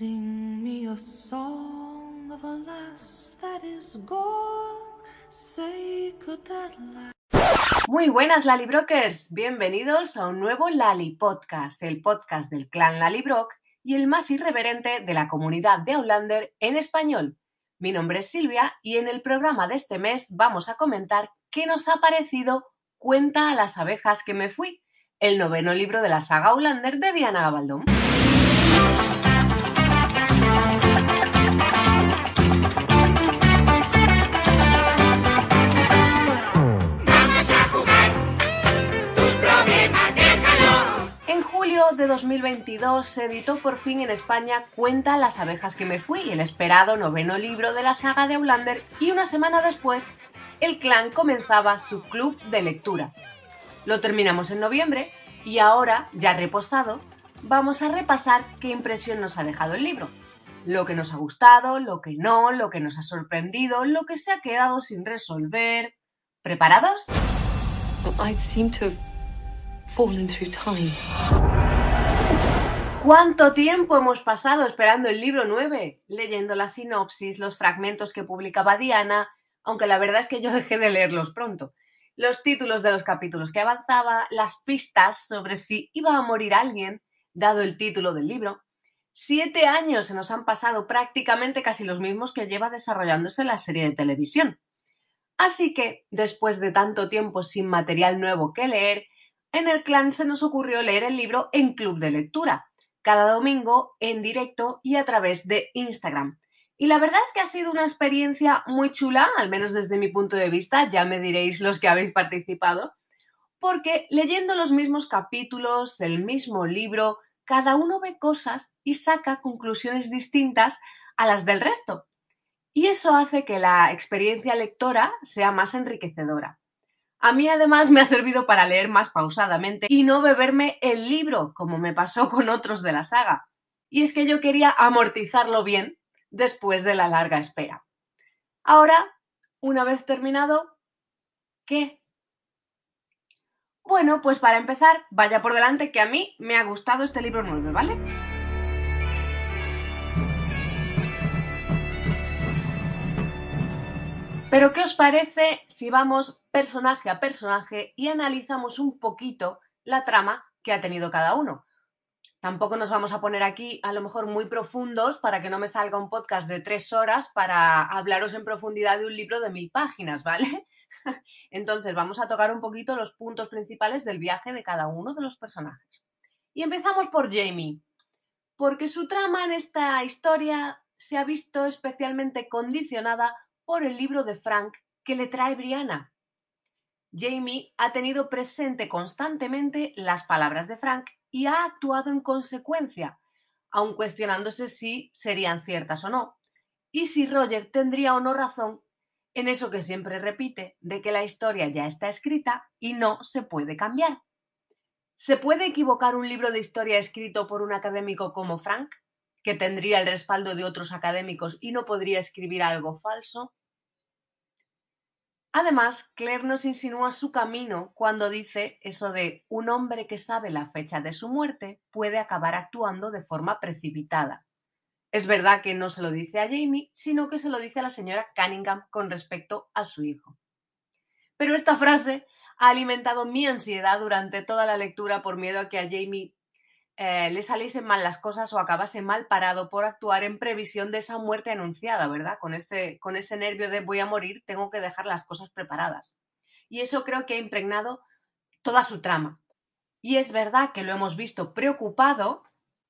Me a song of a lass that is gone. Say could that? Muy buenas Lalibrokers, bienvenidos a un nuevo Lali Podcast, el podcast del clan Lalibrock y el más irreverente de la comunidad de Outlander en español. Mi nombre es Silvia y en el programa de este mes vamos a comentar qué nos ha parecido Cuenta a las abejas que me fui, el noveno libro de la saga Outlander de Diana Gabaldón. Julio de 2022 se editó por fin en España Cuenta las abejas que me fui, el esperado noveno libro de la saga de Outlander y una semana después el clan comenzaba su club de lectura. Lo terminamos en noviembre y ahora, ya reposado, vamos a repasar qué impresión nos ha dejado el libro. Lo que nos ha gustado, lo que no, lo que nos ha sorprendido, lo que se ha quedado sin resolver. ¿Preparados? Fallen through time. ¿Cuánto tiempo hemos pasado esperando el libro 9? Leyendo la sinopsis, los fragmentos que publicaba Diana, aunque la verdad es que yo dejé de leerlos pronto. Los títulos de los capítulos que avanzaba, las pistas sobre si iba a morir alguien, dado el título del libro. Siete años se nos han pasado, prácticamente casi los mismos que lleva desarrollándose la serie de televisión. Así que, después de tanto tiempo sin material nuevo que leer, en el clan se nos ocurrió leer el libro en club de lectura, cada domingo en directo y a través de Instagram. Y la verdad es que ha sido una experiencia muy chula, al menos desde mi punto de vista, ya me diréis los que habéis participado, porque leyendo los mismos capítulos, el mismo libro, cada uno ve cosas y saca conclusiones distintas a las del resto. Y eso hace que la experiencia lectora sea más enriquecedora. A mí además me ha servido para leer más pausadamente y no beberme el libro, como me pasó con otros de la saga. Y es que yo quería amortizarlo bien después de la larga espera. Ahora, una vez terminado, ¿qué? Bueno, pues para empezar, vaya por delante que a mí me ha gustado este libro nuevo, ¿vale? Pero ¿qué os parece si vamos personaje a personaje y analizamos un poquito la trama que ha tenido cada uno? Tampoco nos vamos a poner aquí a lo mejor muy profundos para que no me salga un podcast de tres horas para hablaros en profundidad de un libro de mil páginas, ¿vale? Entonces vamos a tocar un poquito los puntos principales del viaje de cada uno de los personajes. Y empezamos por Jamie, porque su trama en esta historia se ha visto especialmente condicionada por el libro de Frank que le trae Brianna. Jamie ha tenido presente constantemente las palabras de Frank y ha actuado en consecuencia, aun cuestionándose si serían ciertas o no, y si Roger tendría o no razón en eso que siempre repite, de que la historia ya está escrita y no se puede cambiar. ¿Se puede equivocar un libro de historia escrito por un académico como Frank, que tendría el respaldo de otros académicos y no podría escribir algo falso? Además, Claire nos insinúa su camino cuando dice eso de un hombre que sabe la fecha de su muerte puede acabar actuando de forma precipitada. Es verdad que no se lo dice a Jamie, sino que se lo dice a la señora Cunningham con respecto a su hijo. Pero esta frase ha alimentado mi ansiedad durante toda la lectura por miedo a que a Jamie eh, le saliesen mal las cosas o acabase mal parado por actuar en previsión de esa muerte anunciada, ¿verdad? Con ese, con ese nervio de voy a morir, tengo que dejar las cosas preparadas. Y eso creo que ha impregnado toda su trama. Y es verdad que lo hemos visto preocupado,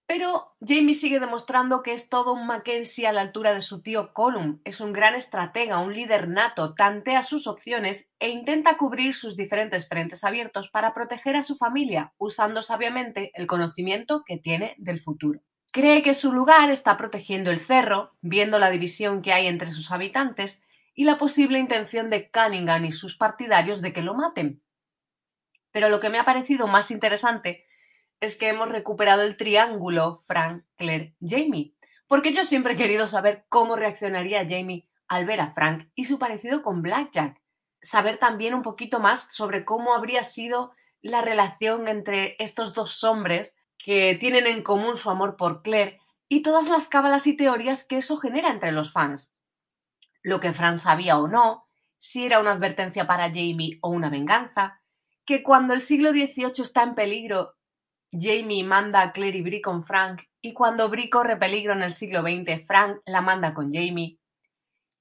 pero Jamie sigue demostrando que es todo un Mackenzie a la altura de su tío Colum. Es un gran estratega, un líder nato, tantea sus opciones e intenta cubrir sus diferentes frentes abiertos para proteger a su familia, usando sabiamente el conocimiento que tiene del futuro. Cree que su lugar está protegiendo el cerro, viendo la división que hay entre sus habitantes y la posible intención de Cunningham y sus partidarios de que lo maten. Pero lo que me ha parecido más interesante es que hemos recuperado el triángulo Frank, Claire, Jamie, porque yo siempre he querido saber cómo reaccionaría Jamie al ver a Frank y su parecido con Blackjack. Saber también un poquito más sobre cómo habría sido la relación entre estos dos hombres que tienen en común su amor por Claire y todas las cábalas y teorías que eso genera entre los fans. Lo que Frank sabía o no, si era una advertencia para Jamie o una venganza, que cuando el siglo XVIII está en peligro, Jamie manda a Claire y Brie con Frank, y cuando Brie corre peligro en el siglo XX, Frank la manda con Jamie.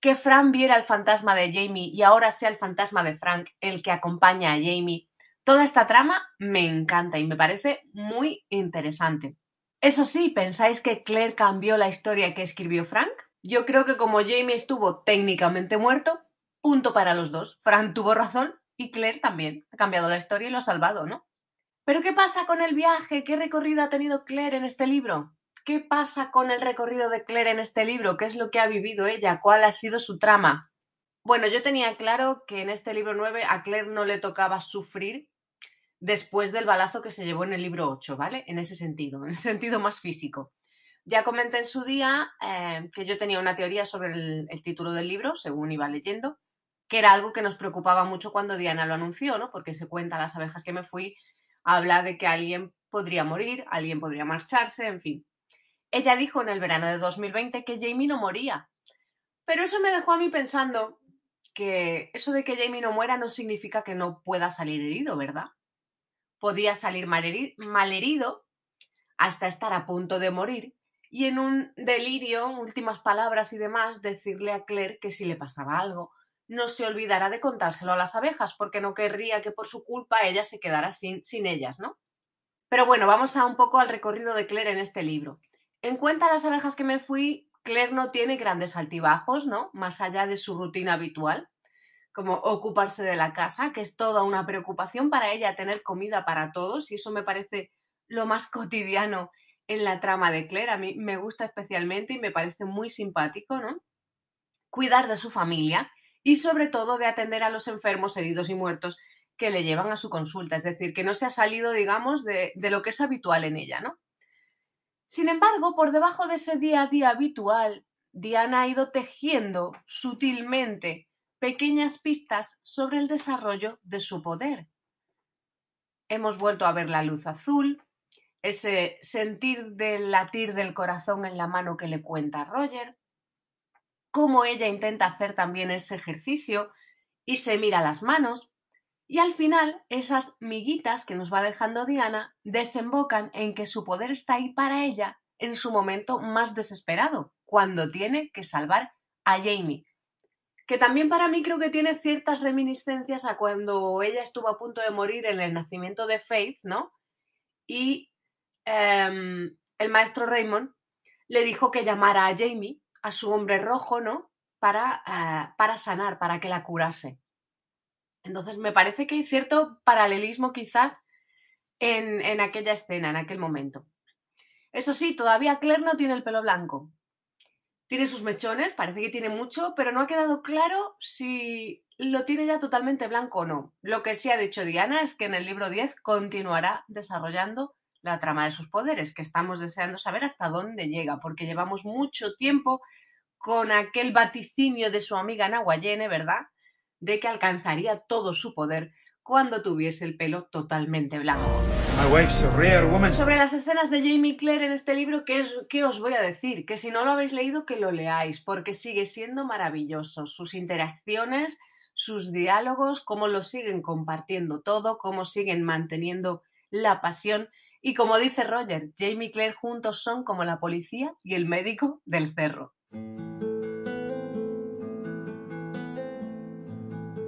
Que Frank viera el fantasma de Jamie y ahora sea el fantasma de Frank el que acompaña a Jamie. Toda esta trama me encanta y me parece muy interesante. Eso sí, ¿pensáis que Claire cambió la historia que escribió Frank? Yo creo que como Jamie estuvo técnicamente muerto, punto para los dos. Frank tuvo razón y Claire también. Ha cambiado la historia y lo ha salvado, ¿no? Pero ¿qué pasa con el viaje? ¿Qué recorrido ha tenido Claire en este libro? ¿Qué pasa con el recorrido de Claire en este libro? ¿Qué es lo que ha vivido ella? ¿Cuál ha sido su trama? Bueno, yo tenía claro que en este libro 9 a Claire no le tocaba sufrir después del balazo que se llevó en el libro 8, ¿vale? En ese sentido, en el sentido más físico. Ya comenté en su día eh, que yo tenía una teoría sobre el, el, título del libro, según iba leyendo, que era algo que nos preocupaba mucho cuando Diana lo anunció, ¿no? Porque se cuenta las abejas que me fui, habla de que alguien podría morir, alguien podría marcharse, en fin. Ella dijo en el verano de 2020 que Jamie no moría. Pero eso me dejó a mí pensando que eso de que Jamie no muera no significa que no pueda salir herido, ¿verdad? Podía salir malherido hasta estar a punto de morir y en un delirio, últimas palabras y demás, decirle a Claire que si le pasaba algo, no se olvidara de contárselo a las abejas, porque no querría que por su culpa ella se quedara sin, sin ellas, ¿no? Pero bueno, vamos a un poco al recorrido de Claire en este libro. En cuenta las abejas que me fui, Claire no tiene grandes altibajos, ¿no? Más allá de su rutina habitual, como ocuparse de la casa, que es toda una preocupación para ella tener comida para todos, y eso me parece lo más cotidiano en la trama de Claire. A mí me gusta especialmente y me parece muy simpático, ¿no? Cuidar de su familia, y sobre todo de atender a los enfermos, heridos y muertos que le llevan a su consulta, es decir, que no se ha salido, digamos, de, de lo que es habitual en ella, ¿no? Sin embargo, por debajo de ese día a día habitual, Diana ha ido tejiendo sutilmente pequeñas pistas sobre el desarrollo de su poder. Hemos vuelto a ver la luz azul, ese sentir del latir del corazón en la mano que le cuenta Roger, cómo ella intenta hacer también ese ejercicio y se mira las manos. Y al final, esas miguitas que nos va dejando Diana desembocan en que su poder está ahí para ella en su momento más desesperado, cuando tiene que salvar a Jamie. Que también para mí creo que tiene ciertas reminiscencias a cuando ella estuvo a punto de morir en el nacimiento de Faith, ¿no? Y eh, el maestro Raymond le dijo que llamara a Jamie a su hombre rojo, ¿no? Para, uh, para sanar, para que la curase. Entonces, me parece que hay cierto paralelismo quizás en, en aquella escena, en aquel momento. Eso sí, todavía Claire no tiene el pelo blanco. Tiene sus mechones, parece que tiene mucho, pero no ha quedado claro si lo tiene ya totalmente blanco o no. Lo que sí ha dicho Diana es que en el libro 10 continuará desarrollando la trama de sus poderes, que estamos deseando saber hasta dónde llega, porque llevamos mucho tiempo con aquel vaticinio de su amiga Nahuayene, ¿verdad? De que alcanzaría todo su poder cuando tuviese el pelo totalmente blanco. Sobre las escenas de Jamie Claire en este libro, ¿qué, es, ¿qué, os voy a decir? Que si no lo habéis leído, que lo leáis, porque sigue siendo maravilloso. Sus interacciones, sus diálogos, cómo lo siguen compartiendo todo, cómo siguen manteniendo la pasión y como dice Roger, Jamie y Claire juntos son como la policía y el médico del cerro.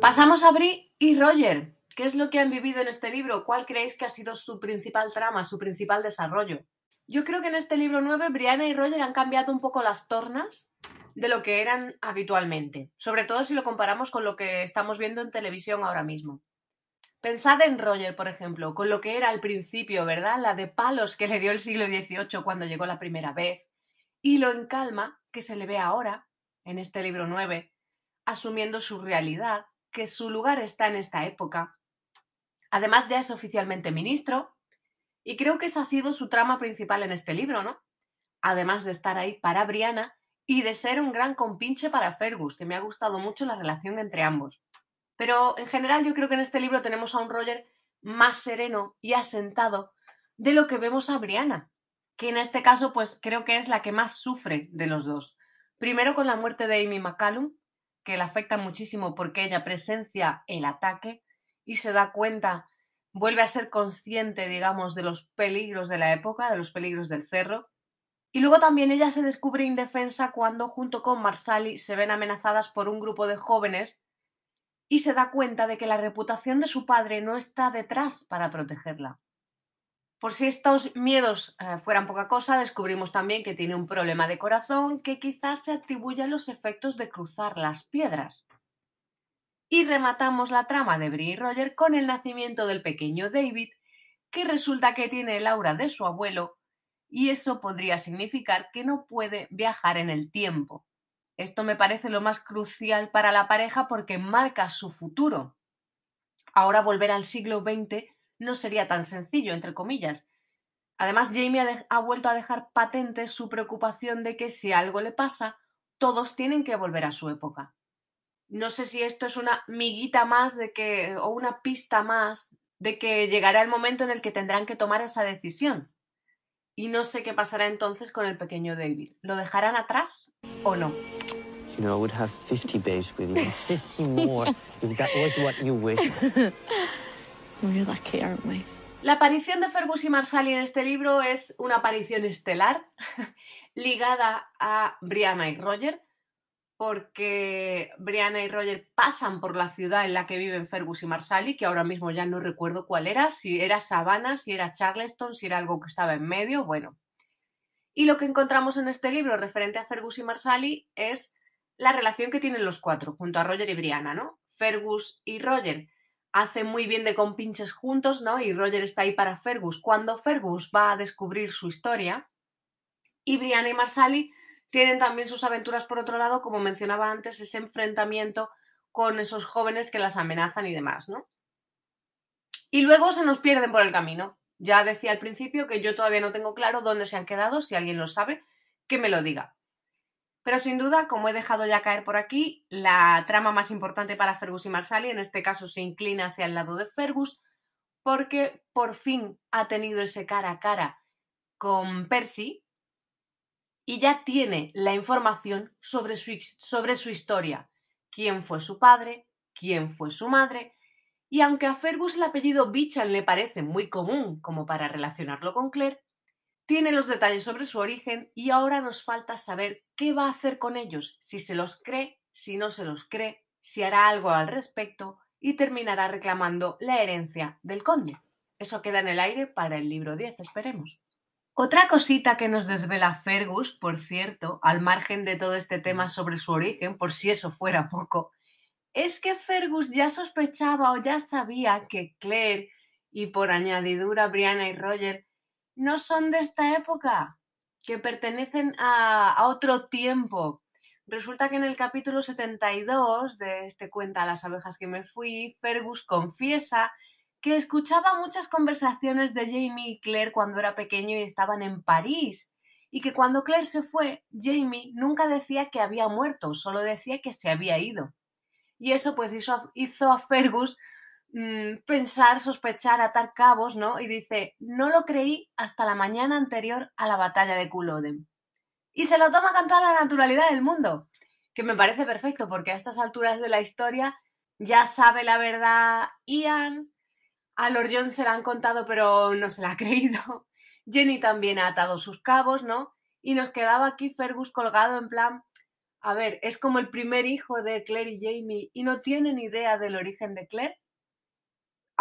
Pasamos a Brie y Roger. ¿Qué es lo que han vivido en este libro? ¿Cuál creéis que ha sido su principal trama, su principal desarrollo? Yo creo que en este libro 9 Brianna y Roger han cambiado un poco las tornas de lo que eran habitualmente, sobre todo si lo comparamos con lo que estamos viendo en televisión ahora mismo. Pensad en Roger, por ejemplo, con lo que era al principio, ¿verdad? La de palos que le dio el siglo XVIII cuando llegó la primera vez, y lo en calma que se le ve ahora, en este libro 9, asumiendo su realidad, que su lugar está en esta época. Además, ya es oficialmente ministro, y creo que esa ha sido su trama principal en este libro, ¿no? Además de estar ahí para Brianna y de ser un gran compinche para Fergus, que me ha gustado mucho la relación entre ambos. Pero en general yo creo que en este libro tenemos a un Roger más sereno y asentado de lo que vemos a Brianna, que en este caso pues creo que es la que más sufre de los dos. Primero con la muerte de Amy McCallum, que le afecta muchísimo porque ella presencia el ataque y se da cuenta, vuelve a ser consciente, digamos, de los peligros de la época, de los peligros del cerro. Y luego también ella se descubre indefensa cuando junto con Marsali se ven amenazadas por un grupo de jóvenes y se da cuenta de que la reputación de su padre no está detrás para protegerla. Por si estos miedos eh, fueran poca cosa, descubrimos también que tiene un problema de corazón que quizás se atribuye a los efectos de cruzar las piedras. Y rematamos la trama de Brie y Roger con el nacimiento del pequeño David, que resulta que tiene el aura de su abuelo, y eso podría significar que no puede viajar en el tiempo. Esto me parece lo más crucial para la pareja porque marca su futuro. Ahora volver al siglo XX no sería tan sencillo, entre comillas. Además, Jamie ha, vuelto a dejar patente su preocupación de que si algo le pasa, todos tienen que volver a su época. No sé si esto es una miguita más de que, o una pista más de que llegará el momento en el que tendrán que tomar esa decisión. Y no sé qué pasará entonces con el pequeño David. ¿Lo dejarán atrás o no? You know, I would have 50 babes with you. 50 more, if that was what you wished. We're lucky, aren't we? La aparición de Fergus y Marsali en este libro es una aparición estelar ligada a Brianna y Roger, porque Brianna y Roger pasan por la ciudad en la que viven Fergus y Marsali, que ahora mismo ya no recuerdo cuál era, si era Savannah, si era Charleston, si era algo que estaba en medio, bueno. Y lo que encontramos en este libro referente a Fergus y Marsali es la relación que tienen los cuatro, junto a Roger y Brianna, ¿no? Fergus y Roger hacen muy bien de compinches juntos, ¿no? Y Roger está ahí para Fergus cuando Fergus va a descubrir su historia. Y Brianna y Marsali tienen también sus aventuras por otro lado, como mencionaba antes, ese enfrentamiento con esos jóvenes que las amenazan y demás, ¿no? Y luego se nos pierden por el camino. Ya decía al principio que yo todavía no tengo claro dónde se han quedado, si alguien lo sabe, que me lo diga. Pero sin duda, como he dejado ya caer por aquí, la trama más importante para Fergus y Marsali en este caso se inclina hacia el lado de Fergus porque por fin ha tenido ese cara a cara con Percy y ya tiene la información sobre su, historia, quién fue su padre, quién fue su madre, y aunque a Fergus el apellido Bichan le parece muy común como para relacionarlo con Claire, tiene los detalles sobre su origen y ahora nos falta saber qué va a hacer con ellos, si se los cree, si no se los cree, si hará algo al respecto y terminará reclamando la herencia del conde. Eso queda en el aire para el libro 10, esperemos. Otra cosita que nos desvela Fergus, por cierto, al margen de todo este tema sobre su origen, por si eso fuera poco, es que Fergus ya sospechaba o ya sabía que Claire y por añadidura Brianna y Roger no son de esta época, que pertenecen a, otro tiempo. Resulta que en el capítulo 72 de este cuenta Las abejas que me fui, Fergus confiesa que escuchaba muchas conversaciones de Jamie y Claire cuando era pequeño y estaban en París, y que cuando Claire se fue, Jamie nunca decía que había muerto, solo decía que se había ido. Y eso pues hizo, hizo a Fergus Mm, pensar, sospechar, atar cabos, ¿no? Y dice, no lo creí hasta la mañana anterior a la batalla de Culloden. Y se lo toma cantar la naturalidad del mundo, que me parece perfecto, porque a estas alturas de la historia ya sabe la verdad Ian, a Lord John se la han contado pero no se la ha creído, Jenny también ha atado sus cabos, ¿no? Y nos quedaba aquí Fergus colgado en plan, a ver, es como el primer hijo de Claire y Jamie y no tienen idea del origen de Claire.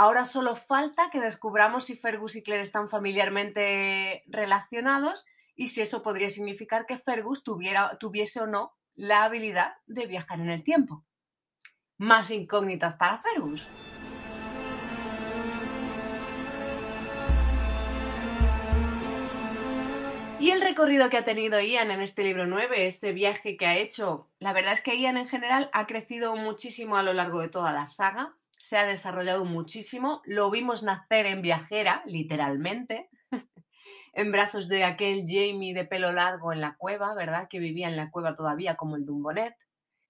Ahora solo falta que descubramos si Fergus y Claire están familiarmente relacionados y si eso podría significar que Fergus tuviera, tuviese o no la habilidad de viajar en el tiempo. Más incógnitas para Fergus. Y el recorrido que ha tenido Ian en este libro 9, este viaje que ha hecho, la verdad es que Ian en general ha crecido muchísimo a lo largo de toda la saga, se ha desarrollado muchísimo, lo vimos nacer en viajera, literalmente, en brazos de aquel Jamie de pelo largo en la cueva, ¿verdad? Que vivía en la cueva todavía como el Dumbonet.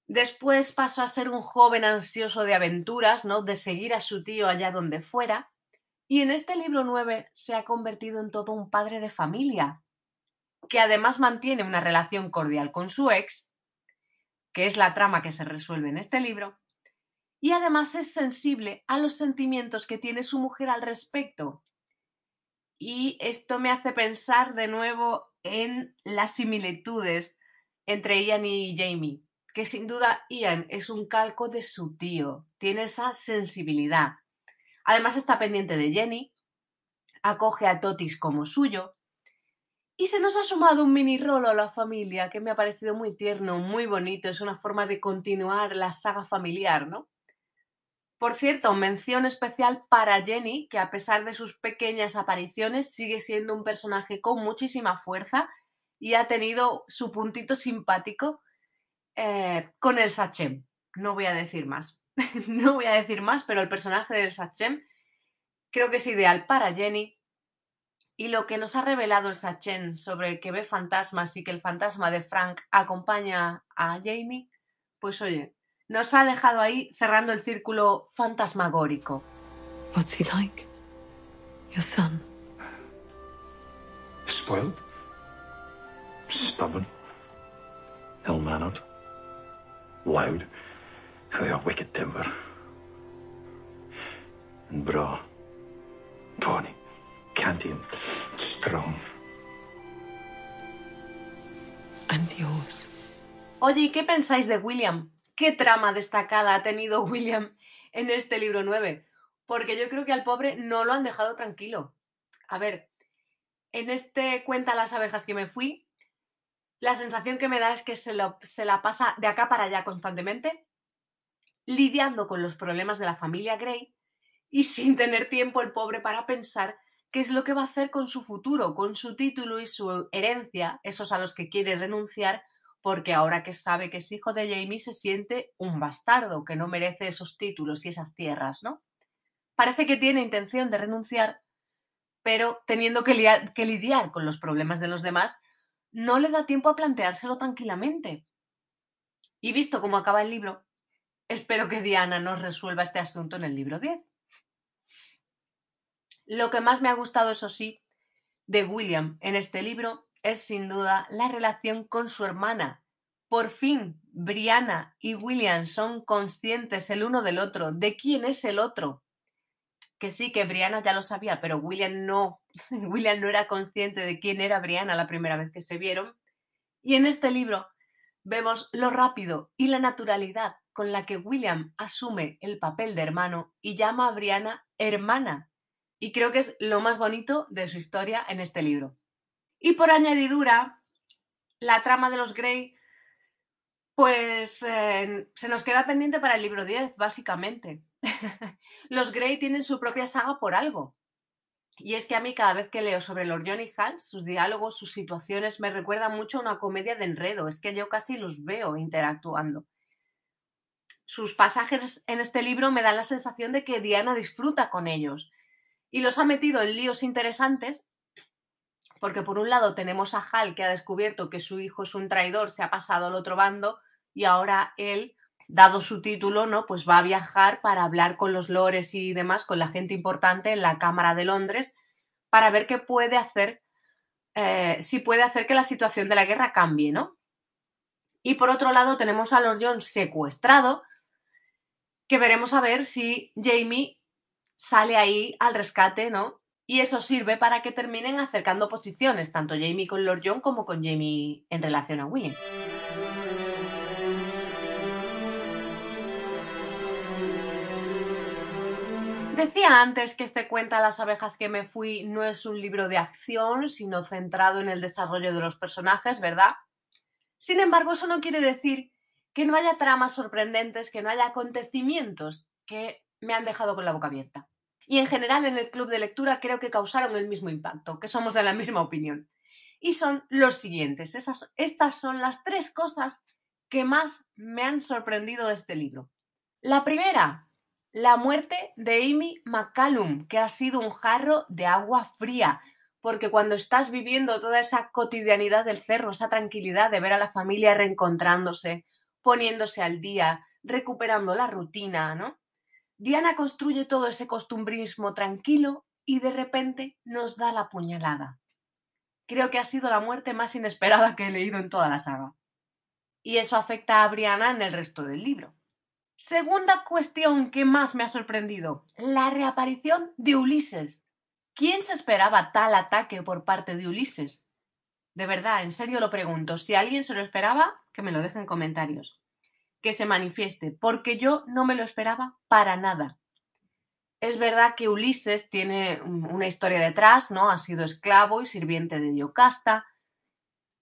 Después pasó a ser un joven ansioso de aventuras, ¿no? De seguir a su tío allá donde fuera. Y en este libro 9 se ha convertido en todo un padre de familia, que además mantiene una relación cordial con su ex, que es la trama que se resuelve en este libro, y además es sensible a los sentimientos que tiene su mujer al respecto. Y esto me hace pensar de nuevo en las similitudes entre Ian y Jamie, que sin duda Ian es un calco de su tío, tiene esa sensibilidad. Además está pendiente de Jenny, acoge a Totis como suyo, y se nos ha sumado un mini rolo a la familia que me ha parecido muy tierno, muy bonito, es una forma de continuar la saga familiar, ¿no? Por cierto, mención especial para Jenny, que a pesar de sus pequeñas apariciones sigue siendo un personaje con muchísima fuerza y ha tenido su puntito simpático eh, con el Sachem. No voy a decir más. no voy a decir más, pero el personaje del Sachem creo que es ideal para Jenny. Y lo que nos ha revelado el Sachem sobre que ve fantasmas y que el fantasma de Frank acompaña a Jamie, pues oye, nos ha dejado ahí cerrando el círculo fantasmagórico. What's he like? Your son. Spoiled. Stubborn. Ill-mannered. Loud. With a wicked temper. And bra. Tawny. Canty and strong. And yours. Oye, ¿y qué pensáis de William? ¿Qué trama destacada ha tenido William en este libro 9? Porque yo creo que al pobre no lo han dejado tranquilo. A ver, en este Cuenta las abejas que me fui, la sensación que me da es que se, lo- se la pasa de acá para allá constantemente, lidiando con los problemas de la familia Grey y sin tener tiempo el pobre para pensar qué es lo que va a hacer con su futuro, con su título y su herencia, esos a los que quiere renunciar, porque ahora que sabe que es hijo de Jamie se siente un bastardo, que no merece esos títulos y esas tierras, ¿no? Parece que tiene intención de renunciar, pero teniendo que, que lidiar con los problemas de los demás, no le da tiempo a planteárselo tranquilamente. Y visto cómo acaba el libro, espero que Diana nos resuelva este asunto en el libro 10. Lo que más me ha gustado, eso sí, de William en este libro es sin duda la relación con su hermana. Por fin, Brianna y William son conscientes el uno del otro, de quién es el otro. Que sí, que Brianna ya lo sabía, pero William no. William no era consciente de quién era Brianna la primera vez que se vieron. Y en este libro vemos lo rápido y la naturalidad con la que William asume el papel de hermano y llama a Brianna hermana. Y creo que es lo más bonito de su historia en este libro. Y por añadidura, la trama de los Grey, pues eh, se nos queda pendiente para el libro 10, básicamente. los Grey tienen su propia saga por algo. Y es que a mí cada vez que leo sobre Lord John y Hal, sus diálogos, sus situaciones, me recuerda mucho a una comedia de enredo. Es que yo casi los veo interactuando. Sus pasajes en este libro me dan la sensación de que Diana disfruta con ellos y los ha metido en líos interesantes porque por un lado tenemos a Hal que ha descubierto que su hijo es un traidor, se ha pasado al otro bando y ahora él, dado su título, ¿no? Pues va a viajar para hablar con los lores y demás, con la gente importante en la Cámara de Londres, para ver qué puede hacer, eh, si puede hacer que la situación de la guerra cambie, ¿no? Y por otro lado tenemos a Lord John secuestrado, que veremos a ver si Jamie sale ahí al rescate, ¿no? Y eso sirve para que terminen acercando posiciones, tanto Jamie con Lord John como con Jamie en relación a William. Decía antes que este cuenta Las abejas que me fui no es un libro de acción, sino centrado en el desarrollo de los personajes, ¿verdad? Sin embargo, eso no quiere decir que no haya tramas sorprendentes, que no haya acontecimientos que me han dejado con la boca abierta. Y en general en el club de lectura creo que causaron el mismo impacto, que somos de la misma opinión. y son los siguientes. Estas son las tres cosas que más me han sorprendido de este libro. La primera, la muerte de Amy McCallum, que ha sido un jarro de agua fría, porque cuando estás viviendo toda esa cotidianidad del cerro, esa tranquilidad de ver a la familia reencontrándose, poniéndose al día, recuperando la rutina, ¿no? Diana construye todo ese costumbrismo tranquilo y de repente nos da la puñalada. Creo que ha sido la muerte más inesperada que he leído en toda la saga. Y eso afecta a Brianna en el resto del libro. Segunda cuestión que más me ha sorprendido, la reaparición de Ulises. ¿Quién se esperaba tal ataque por parte de Ulises? De verdad, en serio lo pregunto. Si alguien se lo esperaba, que me lo deje en comentarios. Que se manifieste, porque yo no me lo esperaba para nada. Es verdad que Ulises tiene una historia detrás, ¿no? Ha sido esclavo y sirviente de Diocasta,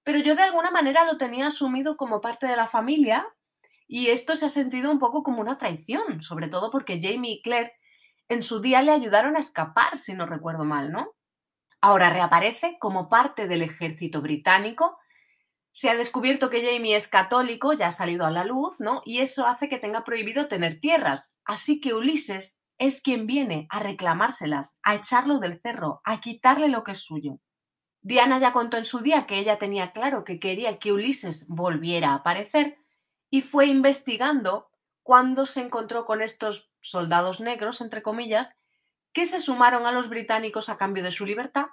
pero yo de alguna manera lo tenía asumido como parte de la familia y esto se ha sentido un poco como una traición, sobre todo porque Jamie y Claire en su día le ayudaron a escapar, si no recuerdo mal, ¿no? Ahora reaparece como parte del ejército británico. Se ha descubierto que Jamie es católico, ya ha salido a la luz, ¿no? Y eso hace que tenga prohibido tener tierras. Así que Ulises es quien viene a reclamárselas, a echarlo del cerro, a quitarle lo que es suyo. Diana ya contó en su día que ella tenía claro que quería que Ulises volviera a aparecer, y fue investigando cuando se encontró con estos soldados negros, entre comillas, que se sumaron a los británicos a cambio de su libertad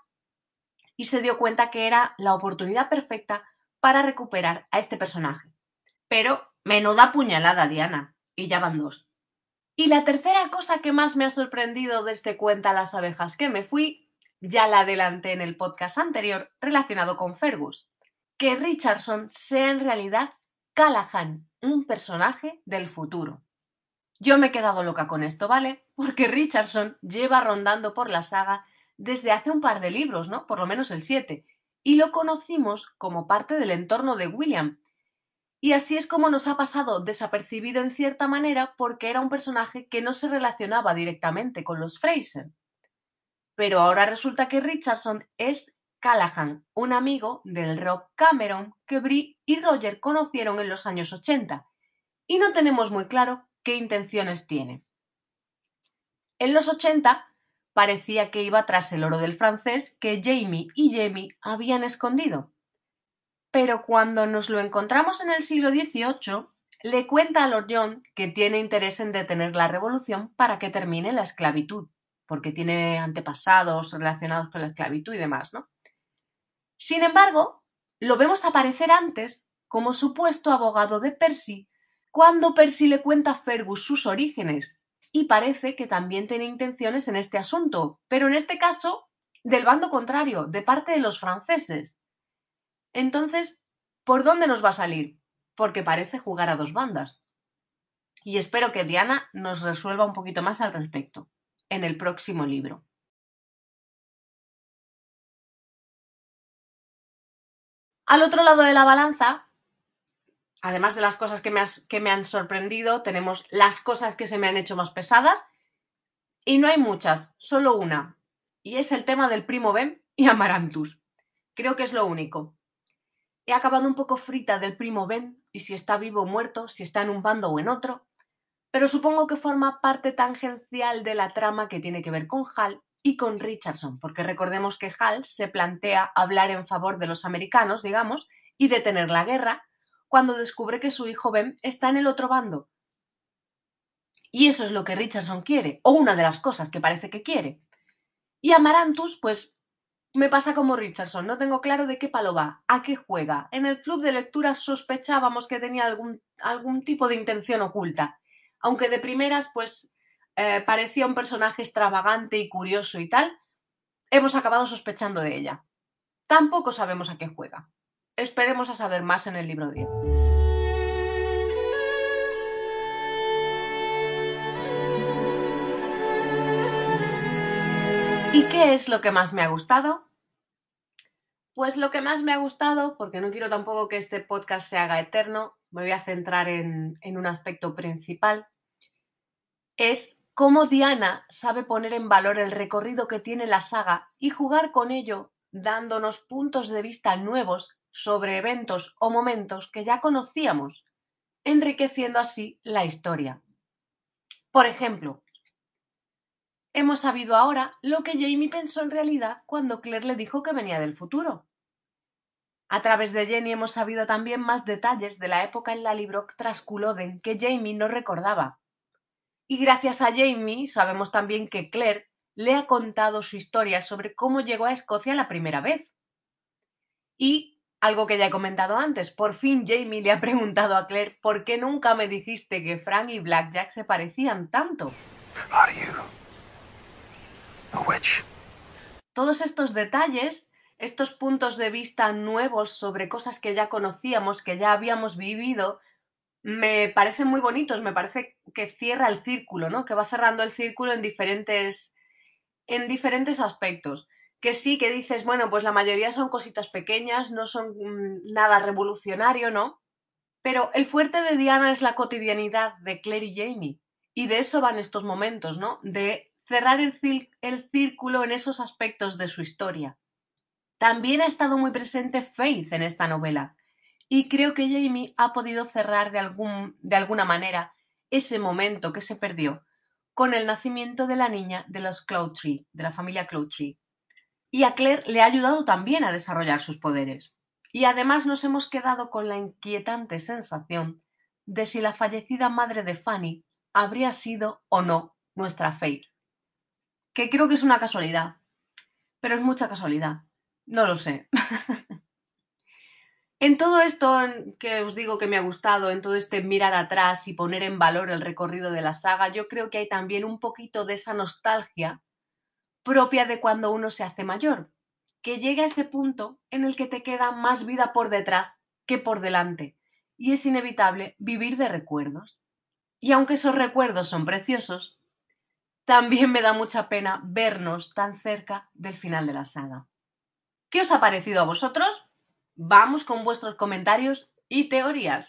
y se dio cuenta que era la oportunidad perfecta para recuperar a este personaje. Pero menuda puñalada, Diana, y ya van dos. Y la tercera cosa que más me ha sorprendido de este cuenta las abejas que me fui, ya la adelanté en el podcast anterior relacionado con Fergus, que Richardson sea en realidad Callahan, un personaje del futuro. Yo me he quedado loca con esto, ¿vale? Porque Richardson lleva rondando por la saga desde hace un par de libros, ¿no? Por lo menos el 7. Y lo conocimos como parte del entorno de William. Y así es como nos ha pasado desapercibido en cierta manera porque era un personaje que no se relacionaba directamente con los Fraser. Pero ahora resulta que Richardson es Callahan, un amigo del Rob Cameron que Brie y Roger conocieron en los años 80, y no tenemos muy claro qué intenciones tiene. En los 80 parecía que iba tras el oro del francés que Jamie y Jamie habían escondido. Pero cuando nos lo encontramos en el siglo XVIII, le cuenta a Lord John que tiene interés en detener la revolución para que termine la esclavitud, porque tiene antepasados relacionados con la esclavitud y demás, ¿no? Sin embargo, lo vemos aparecer antes como supuesto abogado de Percy cuando Percy le cuenta a Fergus sus orígenes y parece que también tiene intenciones en este asunto, pero en este caso del bando contrario, de parte de los franceses. Entonces, ¿por dónde nos va a salir? Porque parece jugar a dos bandas. Y espero que Diana nos resuelva un poquito más al respecto en el próximo libro. Al otro lado de la balanza, además de las cosas que me, han sorprendido, tenemos las cosas que se me han hecho más pesadas. Y no hay muchas, solo una. Y es el tema del primo Ben y Amarantus. Creo que es lo único. He acabado un poco frita del primo Ben y si está vivo o muerto, si está en un bando o en otro. Pero supongo que forma parte tangencial de la trama que tiene que ver con Hal y con Richardson, porque recordemos que Hal se plantea hablar en favor de los americanos, digamos, y detener la guerra, cuando descubre que su hijo Ben está en el otro bando. Y eso es lo que Richardson quiere, o una de las cosas que parece que quiere. Y Amarantus, pues me pasa como Richardson, no tengo claro de qué palo va, a qué juega. En el club de lectura sospechábamos que tenía algún, algún tipo de intención oculta, aunque de primeras, pues eh, parecía un personaje extravagante y curioso y tal, hemos acabado sospechando de ella. Tampoco sabemos a qué juega. Esperemos a saber más en el libro 10. ¿Y qué es lo que más me ha gustado? Pues lo que más me ha gustado, porque no quiero tampoco que este podcast se haga eterno, me voy a centrar en, en un aspecto principal, es cómo Diana sabe poner en valor el recorrido que tiene la saga y jugar con ello dándonos puntos de vista nuevos sobre eventos o momentos que ya conocíamos, enriqueciendo así la historia. Por ejemplo, hemos sabido ahora lo que Jamie pensó en realidad cuando Claire le dijo que venía del futuro. A través de Jenny hemos sabido también más detalles de la época en la Librock tras Culloden que Jamie no recordaba. Y gracias a Jamie sabemos también que Claire le ha contado su historia sobre cómo llegó a Escocia la primera vez. Y algo que ya he comentado antes, por fin Jamie le ha preguntado a Claire por qué nunca me dijiste que Frank y Blackjack se parecían tanto. Todos estos detalles, estos puntos de vista nuevos sobre cosas que ya conocíamos, que ya habíamos vivido, me parecen muy bonitos, me parece que cierra el círculo, ¿no? Que va cerrando el círculo en diferentes, en diferentes aspectos. Que sí, que dices, bueno, pues la mayoría son cositas pequeñas, no son mm, nada revolucionario, ¿no? Pero el fuerte de Diana es la cotidianidad de Claire y Jamie. Y de eso van estos momentos, ¿no? De cerrar el, el círculo en esos aspectos de su historia. También ha estado muy presente Faith en esta novela y creo que Jamie ha podido cerrar de, algún, de alguna manera ese momento que se perdió con el nacimiento de la niña de los Cloudtree, de la familia Cloudtree. Y a Claire le ha ayudado también a desarrollar sus poderes. Y además nos hemos quedado con la inquietante sensación de si la fallecida madre de Fanny habría sido o no nuestra Faith. Que creo que es una casualidad. Pero es mucha casualidad. No lo sé. En todo esto que os digo que me ha gustado, en todo este mirar atrás y poner en valor el recorrido de la saga, yo creo que hay también un poquito de esa nostalgia propia de cuando uno se hace mayor, que llega a ese punto en el que te queda más vida por detrás que por delante, y es inevitable vivir de recuerdos. Y aunque esos recuerdos son preciosos, también me da mucha pena vernos tan cerca del final de la saga. ¿Qué os ha parecido a vosotros? Vamos con vuestros comentarios y teorías.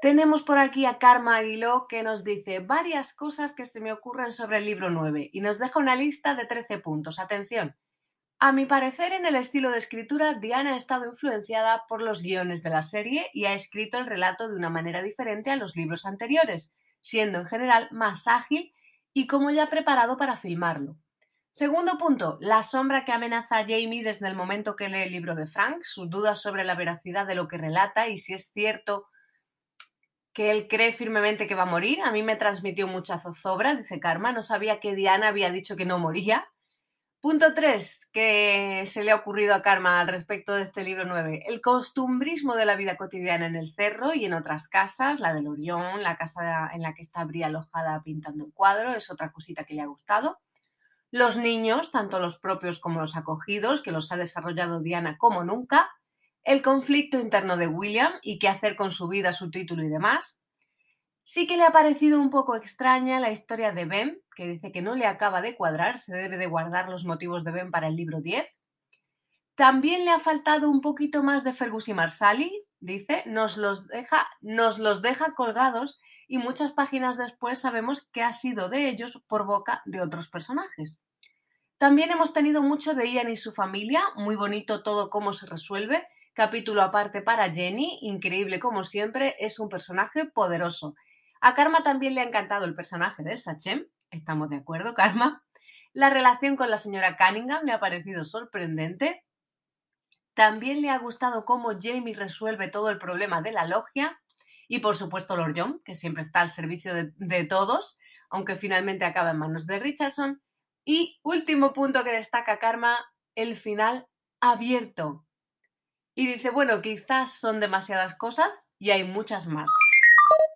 Tenemos por aquí a Karma Aguiló que nos dice varias cosas que se me ocurren sobre el libro 9 y nos deja una lista de 13 puntos. Atención. A mi parecer, en el estilo de escritura, Diana ha estado influenciada por los guiones de la serie y ha escrito el relato de una manera diferente a los libros anteriores, siendo en general más ágil y como ya preparado para filmarlo. Segundo punto, la sombra que amenaza a Jamie desde el momento que lee el libro de Frank, sus dudas sobre la veracidad de lo que relata y si es cierto que él cree firmemente que va a morir. A mí me transmitió mucha zozobra, dice Karma, no sabía que Diana había dicho que no moría. Punto 3, que se le ha ocurrido a Karma al respecto de este libro 9. El costumbrismo de la vida cotidiana en el cerro y en otras casas, la del Orión, la casa en la que está Bria alojada pintando un cuadro, es otra cosita que le ha gustado. Los niños, tanto los propios como los acogidos, que los ha desarrollado Diana como nunca. El conflicto interno de William y qué hacer con su vida, su título y demás. Sí que le ha parecido un poco extraña la historia de Ben, que dice que no le acaba de cuadrar, se debe de guardar los motivos de Ben para el libro 10. También le ha faltado un poquito más de Fergus y Marsali, dice, nos los deja, nos los deja colgados y muchas páginas después sabemos que ha sido de ellos por boca de otros personajes. También hemos tenido mucho de Ian y su familia, muy bonito todo cómo se resuelve, capítulo aparte para Jenny, increíble como siempre, es un personaje poderoso. A Karma también le ha encantado el personaje de Sachem, estamos de acuerdo, Karma. La relación con la señora Cunningham le ha parecido sorprendente. También le ha gustado cómo Jamie resuelve todo el problema de la logia. Y por supuesto Lord John, que siempre está al servicio de, todos, aunque finalmente acaba en manos de Richardson. Y último punto que destaca Karma, el final abierto. Y dice, bueno, quizás son demasiadas cosas y hay muchas más.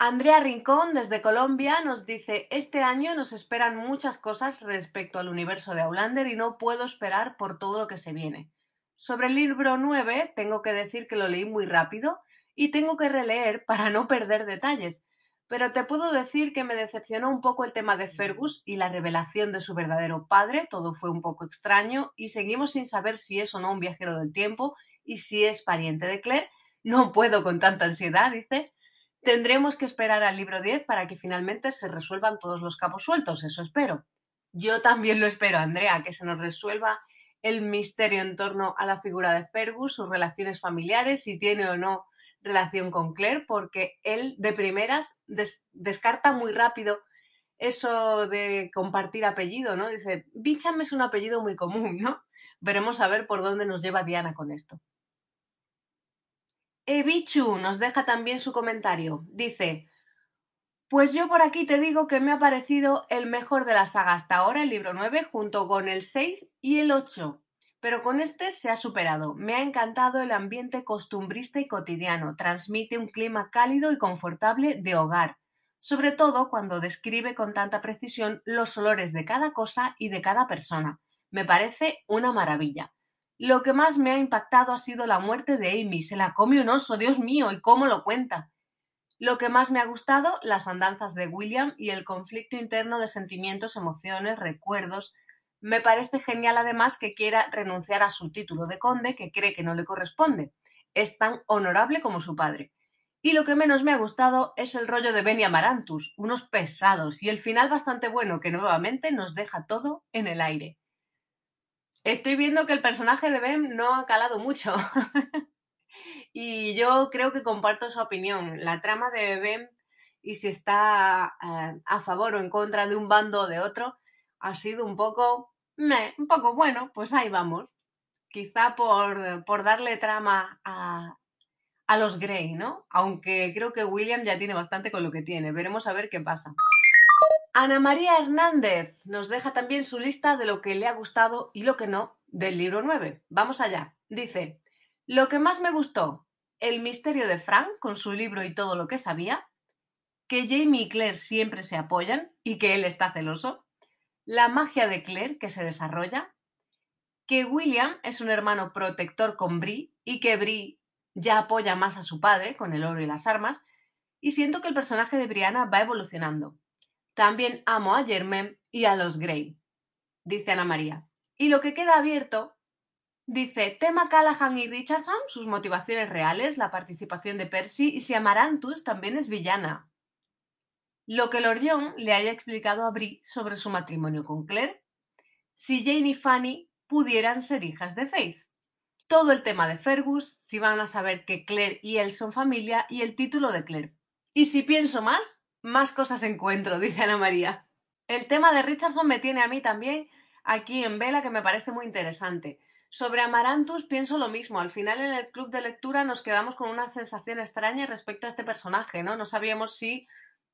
Andrea Rincón desde Colombia nos dice, este año nos esperan muchas cosas respecto al universo de Aulander y no puedo esperar por todo lo que se viene. Sobre el libro 9, tengo que decir que lo leí muy rápido y tengo que releer para no perder detalles. Pero te puedo decir que me decepcionó un poco el tema de Fergus y la revelación de su verdadero padre, todo fue un poco extraño y seguimos sin saber si es o no un viajero del tiempo y si es pariente de Claire. No puedo con tanta ansiedad, dice. Tendremos que esperar al libro 10 para que finalmente se resuelvan todos los cabos sueltos, eso espero. Yo también lo espero, Andrea, que se nos resuelva el misterio en torno a la figura de Fergus, sus relaciones familiares, si tiene o no relación con Claire, porque él de primeras descarta muy rápido eso de compartir apellido, ¿no? Dice, Bicham es un apellido muy común, ¿no? Veremos a ver por dónde nos lleva Diana con esto. Ebichu nos deja también su comentario. Dice, pues yo por aquí te digo que me ha parecido el mejor de la saga hasta ahora, el libro 9, junto con el 6 y el 8. Pero con este se ha superado. Me ha encantado el ambiente costumbrista y cotidiano. Transmite un clima cálido y confortable de hogar. Sobre todo cuando describe con tanta precisión los olores de cada cosa y de cada persona. Me parece una maravilla. Lo que más me ha impactado ha sido la muerte de Amy. Se la come un oso, Dios mío, y cómo lo cuenta. Lo que más me ha gustado, las andanzas de William y el conflicto interno de sentimientos, emociones, recuerdos. Me parece genial además que quiera renunciar a su título de conde que cree que no le corresponde. Es tan honorable como su padre. Y lo que menos me ha gustado es el rollo de Benny Amarantus, unos pesados y el final bastante bueno que nuevamente nos deja todo en el aire. Estoy viendo que el personaje de Ben no ha calado mucho. Y yo creo que comparto esa opinión. La trama de Ben y si está eh, a favor o en contra de un bando o de otro ha sido un poco, un poco bueno, pues ahí vamos. Quizá por, por darle trama a, a los Grey, ¿no? Aunque creo que William ya tiene bastante con lo que tiene. Veremos a ver qué pasa. Ana María Hernández nos deja también su lista de lo que le ha gustado y lo que no del libro 9. Vamos allá. Dice, lo que más me gustó, el misterio de Frank con su libro y todo lo que sabía, que Jamie y Claire siempre se apoyan y que él está celoso, la magia de Claire que se desarrolla, que William es un hermano protector con Brie y que Brie ya apoya más a su padre con el oro y las armas, y siento que el personaje de Brianna va evolucionando. También amo a Germain y a los Grey, dice Ana María. Y lo que queda abierto Dice, tema Callahan y Richardson, sus motivaciones reales, la participación de Percy y si Amarantus también es villana. Lo que Lord John le haya explicado a Brie sobre su matrimonio con Claire. Si Jane y Fanny pudieran ser hijas de Faith. Todo el tema de Fergus, si van a saber que Claire y él son familia y el título de Claire. Y si pienso más, más cosas encuentro, dice Ana María. El tema de Richardson me tiene a mí también aquí en vela que me parece muy interesante. Sobre Amarantus pienso lo mismo. Al final en el club de lectura nos quedamos con una sensación extraña respecto a este personaje, ¿no? No sabíamos si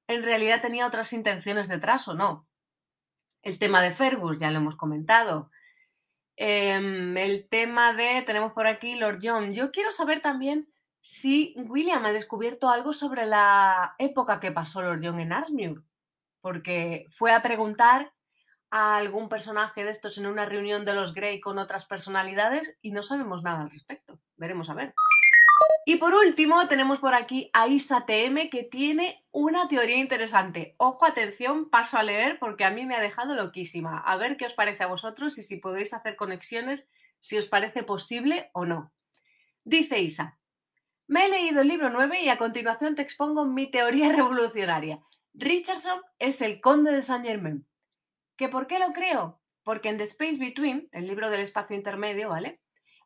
en realidad tenía otras intenciones detrás o no. El tema de Fergus, ya lo hemos comentado. Em, el tema de, tenemos por aquí Lord John. Yo quiero saber también si William ha descubierto algo sobre la época que pasó Lord John en Arsmuir, porque fue a preguntar a algún personaje de estos en una reunión de los Grey con otras personalidades y no sabemos nada al respecto. Veremos a ver. Y por último, tenemos por aquí a Isa TM que tiene una teoría interesante. Ojo, atención, paso a leer porque a mí me ha dejado loquísima. A ver qué os parece a vosotros y si podéis hacer conexiones, si os parece posible o no. Dice Isa, me he leído el libro 9 y a continuación te expongo mi teoría revolucionaria. Richardson es el conde de Saint Germain. ¿Que por qué lo creo? Porque en The Space Between, el libro del espacio intermedio, ¿vale?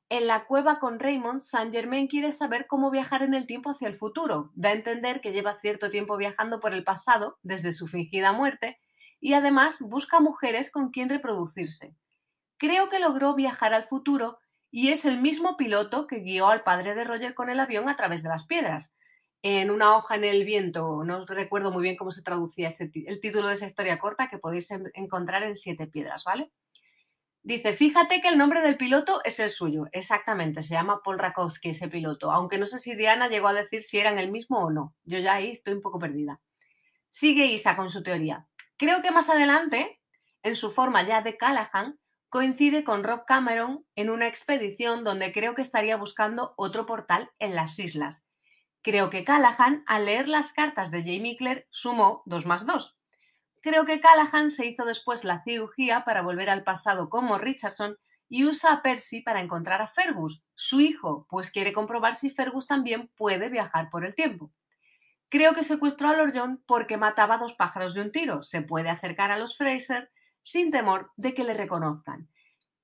En la cueva con Raymond, Saint Germain quiere saber cómo viajar en el tiempo hacia el futuro. Da a entender que lleva cierto tiempo viajando por el pasado, desde su fingida muerte, y además busca mujeres con quien reproducirse. Creo que logró viajar al futuro y es el mismo piloto que guió al padre de Roger con el avión a través de las piedras en una hoja en el viento, no recuerdo muy bien cómo se traducía el título de esa historia corta que podéis encontrar en Siete Piedras, ¿vale? Dice, fíjate que el nombre del piloto es el suyo, exactamente, se llama Paul Rakowski ese piloto, aunque no sé si Diana llegó a decir si eran el mismo o no, yo ya ahí estoy un poco perdida. Sigue Isa con su teoría. Creo que más adelante, en su forma ya de Callahan, coincide con Rob Cameron en una expedición donde creo que estaría buscando otro portal en las islas, Creo que Callahan, al leer las cartas de Jamie Clare, sumó 2 más 2. Creo que Callahan se hizo después la cirugía para volver al pasado como Richardson y usa a Percy para encontrar a Fergus, su hijo, pues quiere comprobar si Fergus también puede viajar por el tiempo. Creo que secuestró a Lord John porque mataba dos pájaros de un tiro. Se puede acercar a los Fraser sin temor de que le reconozcan.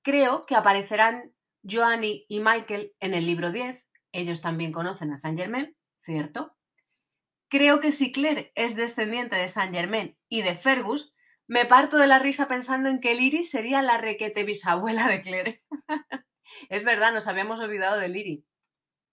Creo que aparecerán Joanny y Michael en el libro 10. Ellos también conocen a Saint Germain, ¿cierto? Creo que si Claire es descendiente de Saint Germain y de Fergus, me parto de la risa pensando en que Liri sería la requete bisabuela de Claire. es verdad, nos habíamos olvidado de Liri.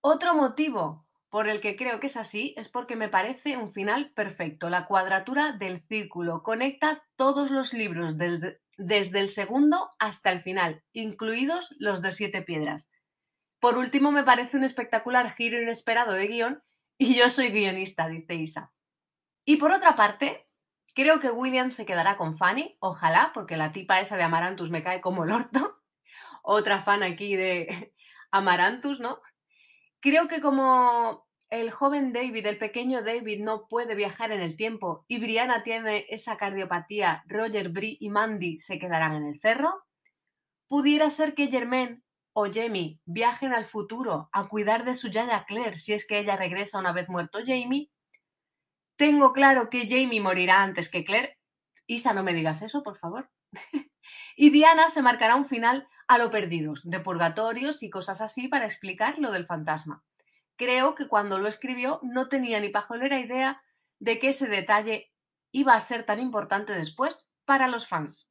Otro motivo por el que creo que es así es porque me parece un final perfecto. La cuadratura del círculo conecta todos los libros desde el segundo hasta el final, incluidos los de siete piedras. Por último, me parece un espectacular giro inesperado de guion y yo soy guionista, dice Isa. Y por otra parte, creo que William se quedará con Fanny, ojalá, porque la tipa esa de Amarantus me cae como el orto. Otra fan aquí de Amarantus, ¿no? Creo que como el joven David, el pequeño David, no puede viajar en el tiempo y Brianna tiene esa cardiopatía, Roger, Brie y Mandy se quedarán en el cerro, pudiera ser que Germaine o Jamie viajen al futuro a cuidar de su yaya Claire si es que ella regresa una vez muerto Jamie. Tengo claro que Jamie morirá antes que Claire. Isa, no me digas eso, por favor. y Diana se marcará un final a lo perdidos, de purgatorios y cosas así para explicar lo del fantasma. Creo que cuando lo escribió no tenía ni pajolera idea de que ese detalle iba a ser tan importante después para los fans.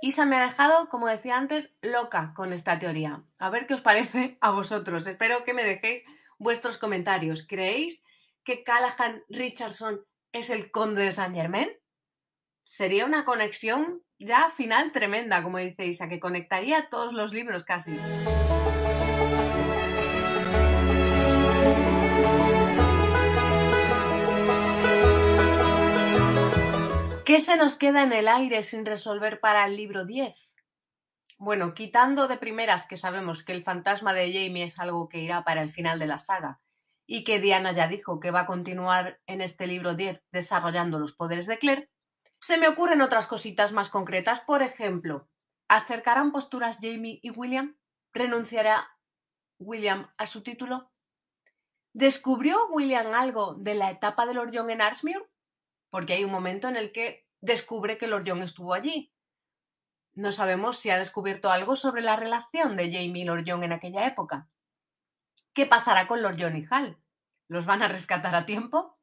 Isa me ha dejado, como decía antes, loca con esta teoría. A ver qué os parece a vosotros. Espero que me dejéis vuestros comentarios. ¿Creéis que Callahan Richardson es el conde de Saint Germain? Sería una conexión ya final tremenda, como dice Isa, que conectaría todos los libros casi. Se nos queda en el aire sin resolver para el libro 10? Bueno, quitando de primeras que sabemos que el fantasma de Jamie es algo que irá para el final de la saga y que Diana ya dijo que va a continuar en este libro 10 desarrollando los poderes de Claire, se me ocurren otras cositas más concretas. Por ejemplo, ¿acercarán posturas Jamie y William? ¿Renunciará William a su título? ¿Descubrió William algo de la etapa de Lord John en Arsmuir? Porque hay un momento en el que descubre que Lord John estuvo allí. No sabemos si ha descubierto algo sobre la relación de Jamie y Lord John en aquella época. ¿Qué pasará con Lord John y Hal? ¿Los van a rescatar a tiempo?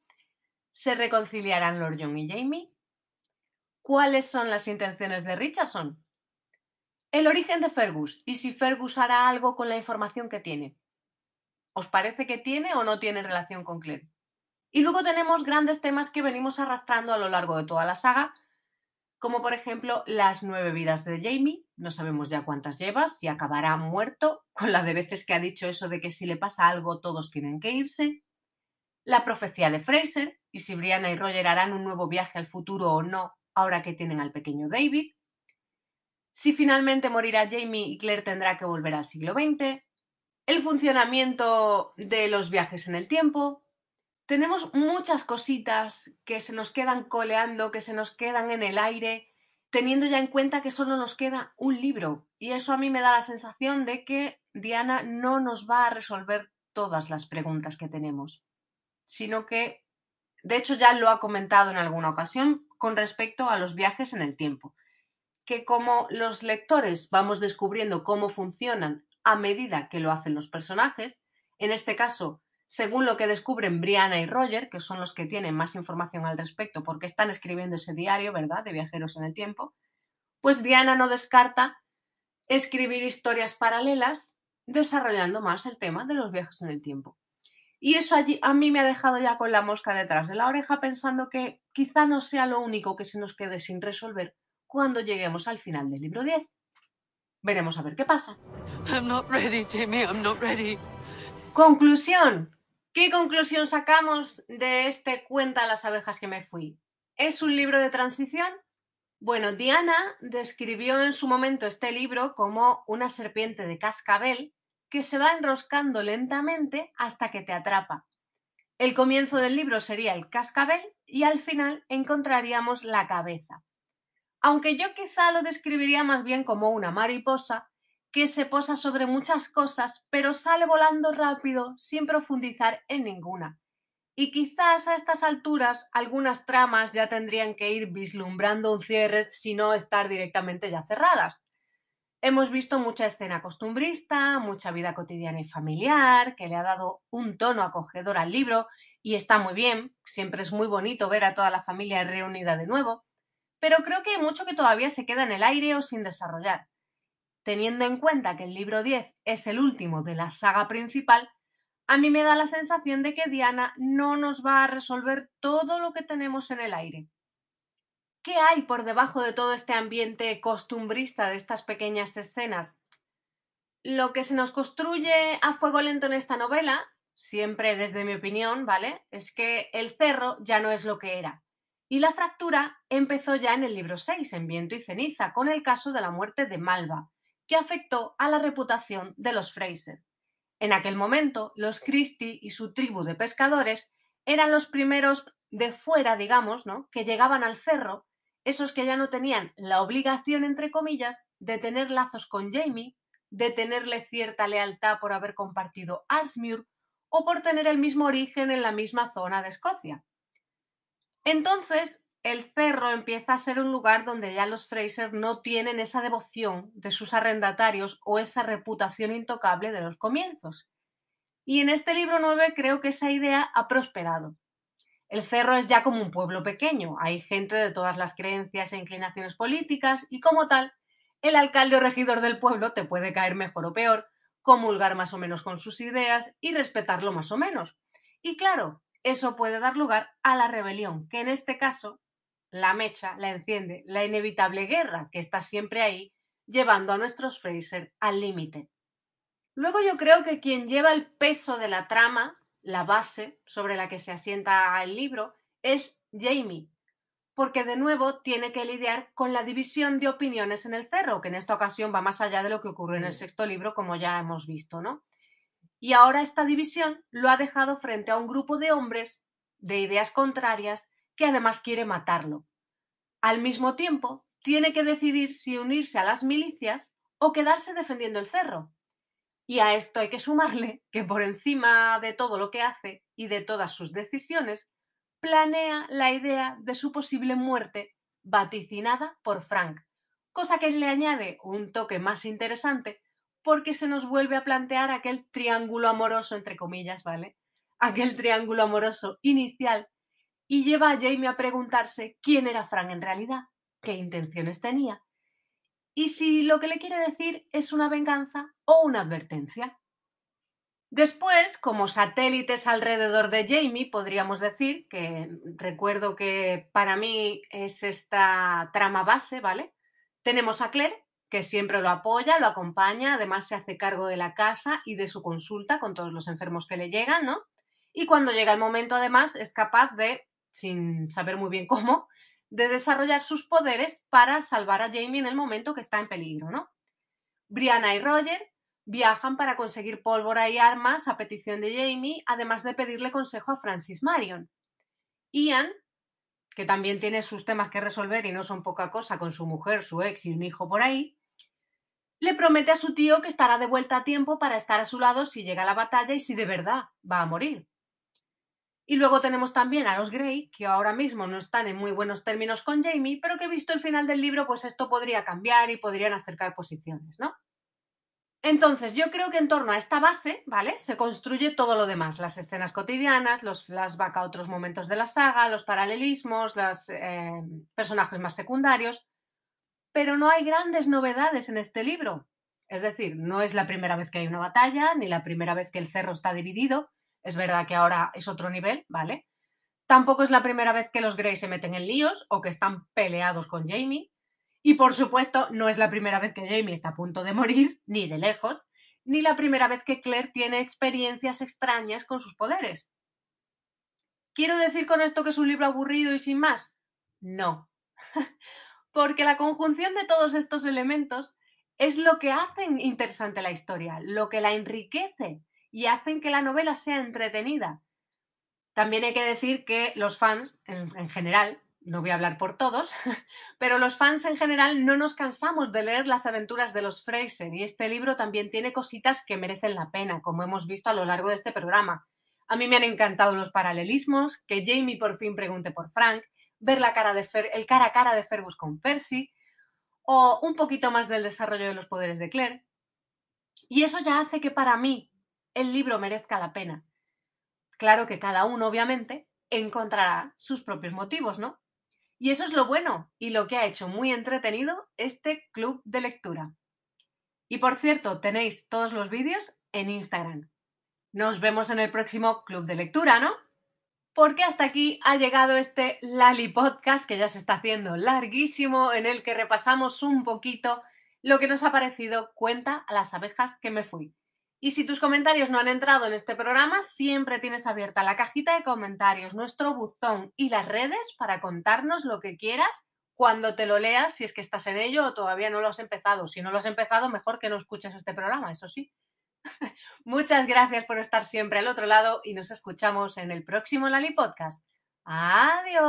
¿Se reconciliarán Lord John y Jamie? ¿Cuáles son las intenciones de Richardson? El origen de Fergus y si Fergus hará algo con la información que tiene. ¿Os parece que tiene o no tiene relación con Claire? Y luego tenemos grandes temas que venimos arrastrando a lo largo de toda la saga, como por ejemplo las nueve vidas de Jamie, no sabemos ya cuántas lleva, si acabará muerto, con la de veces que ha dicho eso de que si le pasa algo todos tienen que irse, la profecía de Fraser, y si Brianna y Roger harán un nuevo viaje al futuro o no, ahora que tienen al pequeño David, si finalmente morirá Jamie y Claire tendrá que volver al siglo XX, el funcionamiento de los viajes en el tiempo, tenemos muchas cositas que se nos quedan coleando, que se nos quedan en el aire, teniendo ya en cuenta que solo nos queda un libro. Y eso a mí me da la sensación de que Diana no nos va a resolver todas las preguntas que tenemos, sino que, de hecho, ya lo ha comentado en alguna ocasión con respecto a los viajes en el tiempo, que como los lectores vamos descubriendo cómo funcionan a medida que lo hacen los personajes, en este caso, según lo que descubren Brianna y Roger, que son los que tienen más información al respecto porque están escribiendo ese diario, ¿verdad?, de viajeros en el tiempo, pues Diana no descarta escribir historias paralelas desarrollando más el tema de los viajes en el tiempo. Y eso allí, a mí me ha dejado ya con la mosca detrás de la oreja pensando que quizá no sea lo único que se nos quede sin resolver cuando lleguemos al final del libro 10. Veremos a ver qué pasa. I'm not ready, Jamie. I'm not ready. Conclusión. ¿Qué conclusión sacamos de este Cuenta las abejas que me fui? ¿Es un libro de transición? Bueno, Diana describió en su momento este libro como una serpiente de cascabel que se va enroscando lentamente hasta que te atrapa. El comienzo del libro sería el cascabel y al final encontraríamos la cabeza. Aunque yo quizá lo describiría más bien como una mariposa que se posa sobre muchas cosas, pero sale volando rápido sin profundizar en ninguna. Y quizás a estas alturas algunas tramas ya tendrían que ir vislumbrando un cierre, si no estar directamente ya cerradas. Hemos visto mucha escena costumbrista, mucha vida cotidiana y familiar, que le ha dado un tono acogedor al libro y está muy bien, siempre es muy bonito ver a toda la familia reunida de nuevo, pero creo que hay mucho que todavía se queda en el aire o sin desarrollar. Teniendo en cuenta que el libro 10 es el último de la saga principal, a mí me da la sensación de que Diana no nos va a resolver todo lo que tenemos en el aire. ¿Qué hay por debajo de todo este ambiente costumbrista de estas pequeñas escenas? Lo que se nos construye a fuego lento en esta novela, siempre desde mi opinión, ¿vale? Es que el cerro ya no es lo que era. Y la fractura empezó ya en el libro 6, en Viento y Ceniza, con el caso de la muerte de Malva, que afectó a la reputación de los Fraser. En aquel momento, los Christie y su tribu de pescadores eran los primeros de fuera, digamos, ¿no? que llegaban al cerro, esos que ya no tenían la obligación, entre comillas, de tener lazos con Jamie, de tenerle cierta lealtad por haber compartido Alsmuir o por tener el mismo origen en la misma zona de Escocia. Entonces, el cerro empieza a ser un lugar donde ya los Fraser no tienen esa devoción de sus arrendatarios o esa reputación intocable de los comienzos. Y en este libro 9 creo que esa idea ha prosperado. El cerro es ya como un pueblo pequeño, hay gente de todas las creencias e inclinaciones políticas y como tal, el alcalde o regidor del pueblo te puede caer mejor o peor, comulgar más o menos con sus ideas y respetarlo más o menos. Y claro, eso puede dar lugar a la rebelión, que en este caso la mecha la enciende la inevitable guerra que está siempre ahí, llevando a nuestros Fraser al límite. Luego yo creo que quien lleva el peso de la trama, la base sobre la que se asienta el libro, es Jamie, porque de nuevo tiene que lidiar con la división de opiniones en el cerro, que en esta ocasión va más allá de lo que ocurrió en el sexto libro, como ya hemos visto, ¿no? Y ahora esta división lo ha dejado frente a un grupo de hombres de ideas contrarias que además quiere matarlo. Al mismo tiempo, tiene que decidir si unirse a las milicias o quedarse defendiendo el cerro. Y a esto hay que sumarle que por encima de todo lo que hace y de todas sus decisiones, planea la idea de su posible muerte vaticinada por Frank, cosa que le añade un toque más interesante porque se nos vuelve a plantear aquel triángulo amoroso, entre comillas, ¿vale? Aquel triángulo amoroso inicial y lleva a Jamie a preguntarse quién era Frank en realidad, qué intenciones tenía y si lo que le quiere decir es una venganza o una advertencia. Después, como satélites alrededor de Jamie, podríamos decir que recuerdo que para mí es esta trama base, ¿vale? Tenemos a Claire, que siempre lo apoya, lo acompaña, además se hace cargo de la casa y de su consulta con todos los enfermos que le llegan, ¿no? Y cuando llega el momento, además, es capaz de sin saber muy bien cómo, de desarrollar sus poderes para salvar a Jamie en el momento que está en peligro, ¿no? Brianna y Roger viajan para conseguir pólvora y armas a petición de Jamie, además de pedirle consejo a Francis Marion. Ian, que también tiene sus temas que resolver y no son poca cosa con su mujer, su ex y un hijo por ahí, le promete a su tío que estará de vuelta a tiempo para estar a su lado si llega la batalla y si de verdad va a morir. Y luego tenemos también a los Grey, que ahora mismo no están en muy buenos términos con Jamie, pero que visto el final del libro, pues esto podría cambiar y podrían acercar posiciones, ¿no? Entonces, yo creo que en torno a esta base, ¿vale? Se construye todo lo demás, las escenas cotidianas, los flashbacks a otros momentos de la saga, los paralelismos, los eh, personajes más secundarios, pero no hay grandes novedades en este libro. Es decir, no es la primera vez que hay una batalla, ni la primera vez que el cerro está dividido, es verdad que ahora es otro nivel, ¿vale? Tampoco es la primera vez que los Grey se meten en líos o que están peleados con Jamie. Y por supuesto, no es la primera vez que Jamie está a punto de morir, ni de lejos, ni la primera vez que Claire tiene experiencias extrañas con sus poderes. ¿Quiero decir con esto que es un libro aburrido y sin más? No. Porque la conjunción de todos estos elementos es lo que hacen interesante la historia, lo que la enriquece y hacen que la novela sea entretenida. También hay que decir que los fans, en, general, no voy a hablar por todos, pero los fans en general no nos cansamos de leer las aventuras de los Fraser y este libro también tiene cositas que merecen la pena, como hemos visto a lo largo de este programa. A mí me han encantado los paralelismos, que Jamie por fin pregunte por Frank, ver la cara el cara a cara de Fergus con Percy, o un poquito más del desarrollo de los poderes de Claire. Y eso ya hace que para mí el libro merezca la pena. Claro que cada uno, obviamente, encontrará sus propios motivos, ¿no? Y eso es lo bueno y lo que ha hecho muy entretenido este club de lectura. Y por cierto, tenéis todos los vídeos en Instagram. Nos vemos en el próximo club de lectura, ¿no? Porque hasta aquí ha llegado este Lali Podcast que ya se está haciendo larguísimo, en el que repasamos un poquito lo que nos ha parecido Cuenta a las abejas que me fui. Y si tus comentarios no han entrado en este programa, siempre tienes abierta la cajita de comentarios, nuestro buzón y las redes para contarnos lo que quieras cuando te lo leas, si es que estás en ello o todavía no lo has empezado. Si no lo has empezado, mejor que no escuches este programa, eso sí. Muchas gracias por estar siempre al otro lado y nos escuchamos en el próximo Lali Podcast. Adiós.